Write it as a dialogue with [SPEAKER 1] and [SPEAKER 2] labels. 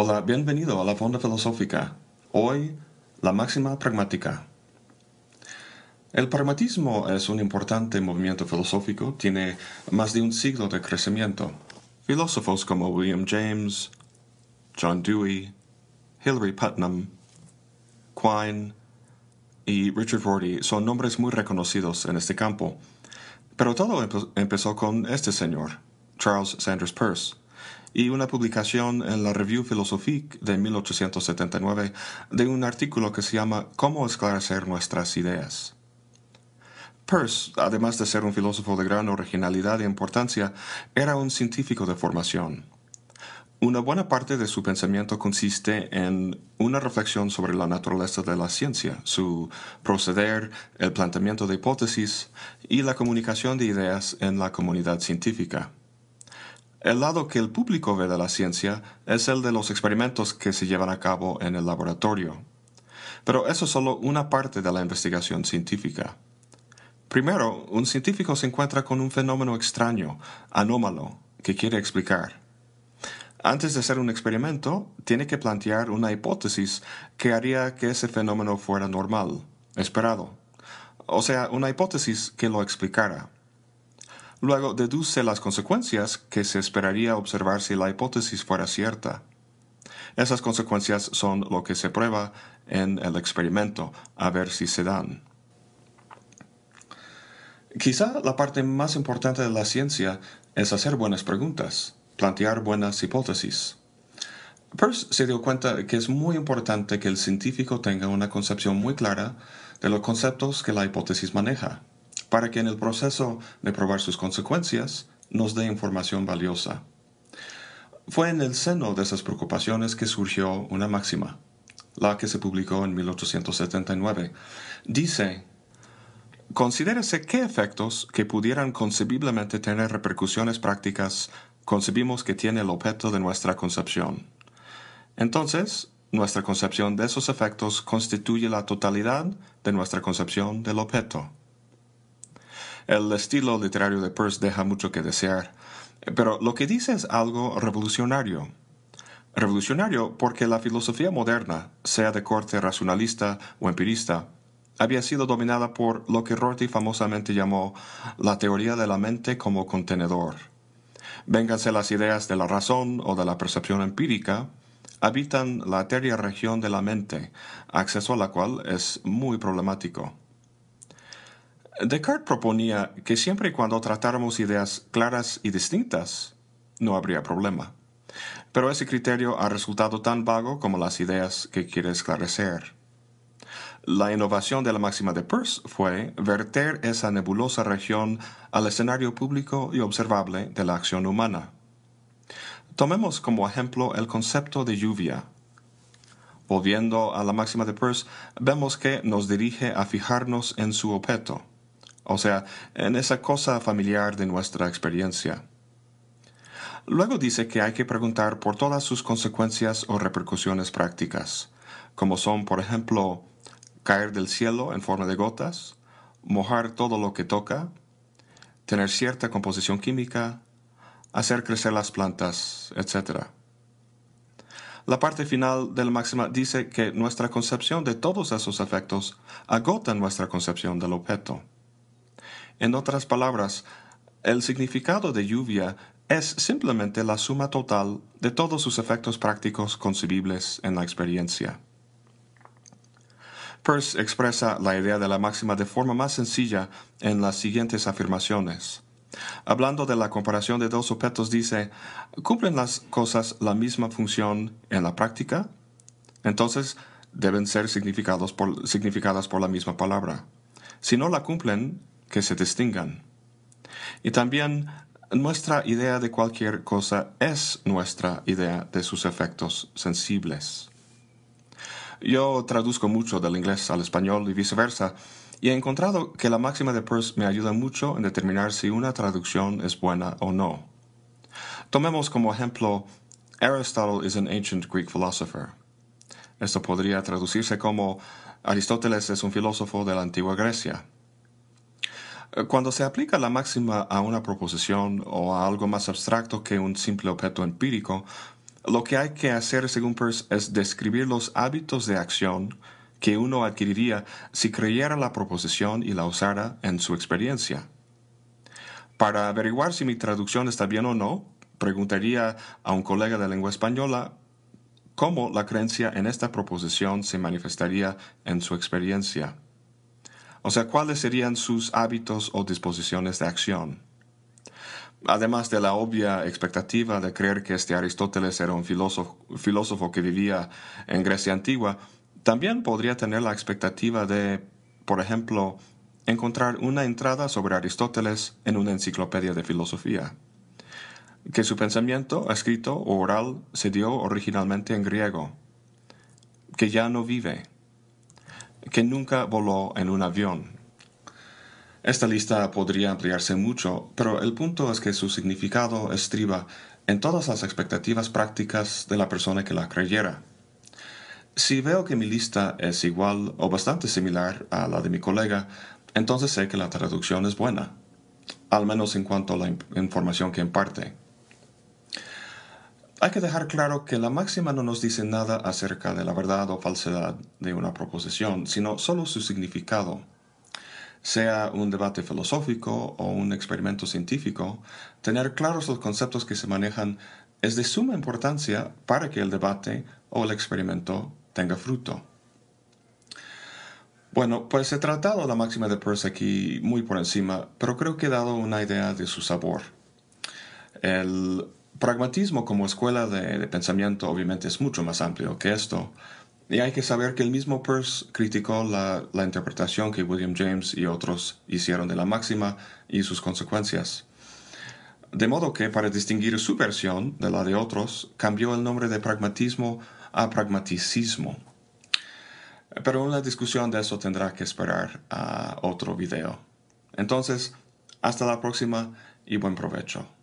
[SPEAKER 1] Hola, bienvenido a la Fonda Filosófica. Hoy, la máxima pragmática. El pragmatismo es un importante movimiento filosófico, tiene más de un siglo de crecimiento. Filósofos como William James, John Dewey, Hilary Putnam, Quine y Richard Rorty son nombres muy reconocidos en este campo. Pero todo empezó con este señor, Charles Sanders Peirce y una publicación en la Revue Philosophique de 1879 de un artículo que se llama Cómo esclarecer nuestras ideas. Peirce, además de ser un filósofo de gran originalidad e importancia, era un científico de formación. Una buena parte de su pensamiento consiste en una reflexión sobre la naturaleza de la ciencia, su proceder, el planteamiento de hipótesis y la comunicación de ideas en la comunidad científica. El lado que el público ve de la ciencia es el de los experimentos que se llevan a cabo en el laboratorio. Pero eso es solo una parte de la investigación científica. Primero, un científico se encuentra con un fenómeno extraño, anómalo, que quiere explicar. Antes de hacer un experimento, tiene que plantear una hipótesis que haría que ese fenómeno fuera normal, esperado. O sea, una hipótesis que lo explicara. Luego deduce las consecuencias que se esperaría observar si la hipótesis fuera cierta. Esas consecuencias son lo que se prueba en el experimento, a ver si se dan. Quizá la parte más importante de la ciencia es hacer buenas preguntas, plantear buenas hipótesis. Peirce se dio cuenta que es muy importante que el científico tenga una concepción muy clara de los conceptos que la hipótesis maneja para que en el proceso de probar sus consecuencias nos dé información valiosa. Fue en el seno de esas preocupaciones que surgió una máxima, la que se publicó en 1879. Dice, considérese qué efectos que pudieran concebiblemente tener repercusiones prácticas concebimos que tiene el objeto de nuestra concepción. Entonces, nuestra concepción de esos efectos constituye la totalidad de nuestra concepción del objeto. El estilo literario de Peirce deja mucho que desear, pero lo que dice es algo revolucionario. Revolucionario porque la filosofía moderna, sea de corte racionalista o empirista, había sido dominada por lo que Rorty famosamente llamó la teoría de la mente como contenedor. Vénganse las ideas de la razón o de la percepción empírica, habitan la etérea región de la mente, acceso a la cual es muy problemático. Descartes proponía que siempre y cuando tratáramos ideas claras y distintas, no habría problema. Pero ese criterio ha resultado tan vago como las ideas que quiere esclarecer. La innovación de la máxima de Peirce fue verter esa nebulosa región al escenario público y observable de la acción humana. Tomemos como ejemplo el concepto de lluvia. Volviendo a la máxima de Peirce, vemos que nos dirige a fijarnos en su objeto o sea, en esa cosa familiar de nuestra experiencia. Luego dice que hay que preguntar por todas sus consecuencias o repercusiones prácticas, como son, por ejemplo, caer del cielo en forma de gotas, mojar todo lo que toca, tener cierta composición química, hacer crecer las plantas, etc. La parte final del máxima dice que nuestra concepción de todos esos efectos agota nuestra concepción del objeto. En otras palabras, el significado de lluvia es simplemente la suma total de todos sus efectos prácticos concebibles en la experiencia. Peirce expresa la idea de la máxima de forma más sencilla en las siguientes afirmaciones. Hablando de la comparación de dos objetos, dice, ¿cumplen las cosas la misma función en la práctica? Entonces, deben ser significadas por la misma palabra. Si no la cumplen, que se distingan. Y también nuestra idea de cualquier cosa es nuestra idea de sus efectos sensibles. Yo traduzco mucho del inglés al español y viceversa, y he encontrado que la máxima de Peirce me ayuda mucho en determinar si una traducción es buena o no. Tomemos como ejemplo Aristotle is an ancient Greek philosopher. Esto podría traducirse como Aristóteles es un filósofo de la antigua Grecia. Eh, cuando se aplica la máxima a una proposición o a algo más abstracto que un simple objeto empírico, Lo que hay que hacer, según Peirce, es describir los hábitos de acción que uno adquiriría si creyera la proposición y la usara en su experiencia. Para averiguar si mi traducción está bien o no, preguntaría a un colega de lengua española cómo la creencia en esta proposición se manifestaría en su experiencia. O sea, cuáles serían sus hábitos o disposiciones de acción. Además de la obvia expectativa de creer que este Aristóteles era un filósofo, que vivía en Grecia antigua, también podría tener la expectativa de, por ejemplo, encontrar una entrada sobre Aristóteles en una enciclopedia de filosofía. Que su pensamiento, escrito o oral, se dio originalmente en griego. Que ya no vive. Que nunca voló en un avión. Esta lista podría ampliarse mucho, pero el punto es que su significado estriba en todas las expectativas prácticas de la persona que la creyera. Si veo que mi lista es igual o bastante similar a la de mi colega, entonces sé que la traducción es buena, al menos en cuanto a la información que imparte. Hay que dejar claro que la máxima no nos dice nada acerca de la verdad o falsedad de una proposición, sino solo su significado. Sea un debate filosófico o un experimento científico, tener claros los conceptos que se manejan es de suma importancia para que el debate o el experimento tenga fruto. Bueno, pues he tratado la máxima de Peirce aquí muy por encima, pero creo que he dado una idea de su sabor. El pragmatismo como escuela de, pensamiento obviamente es mucho más amplio que esto, y hay que saber que el mismo Peirce criticó la, la interpretación que William James y otros hicieron de la máxima y sus consecuencias. De modo que, para distinguir su versión de la de otros, cambió el nombre de pragmatismo a pragmaticismo. Pero una discusión de eso tendrá que esperar a otro video. Entonces, hasta la próxima y buen provecho.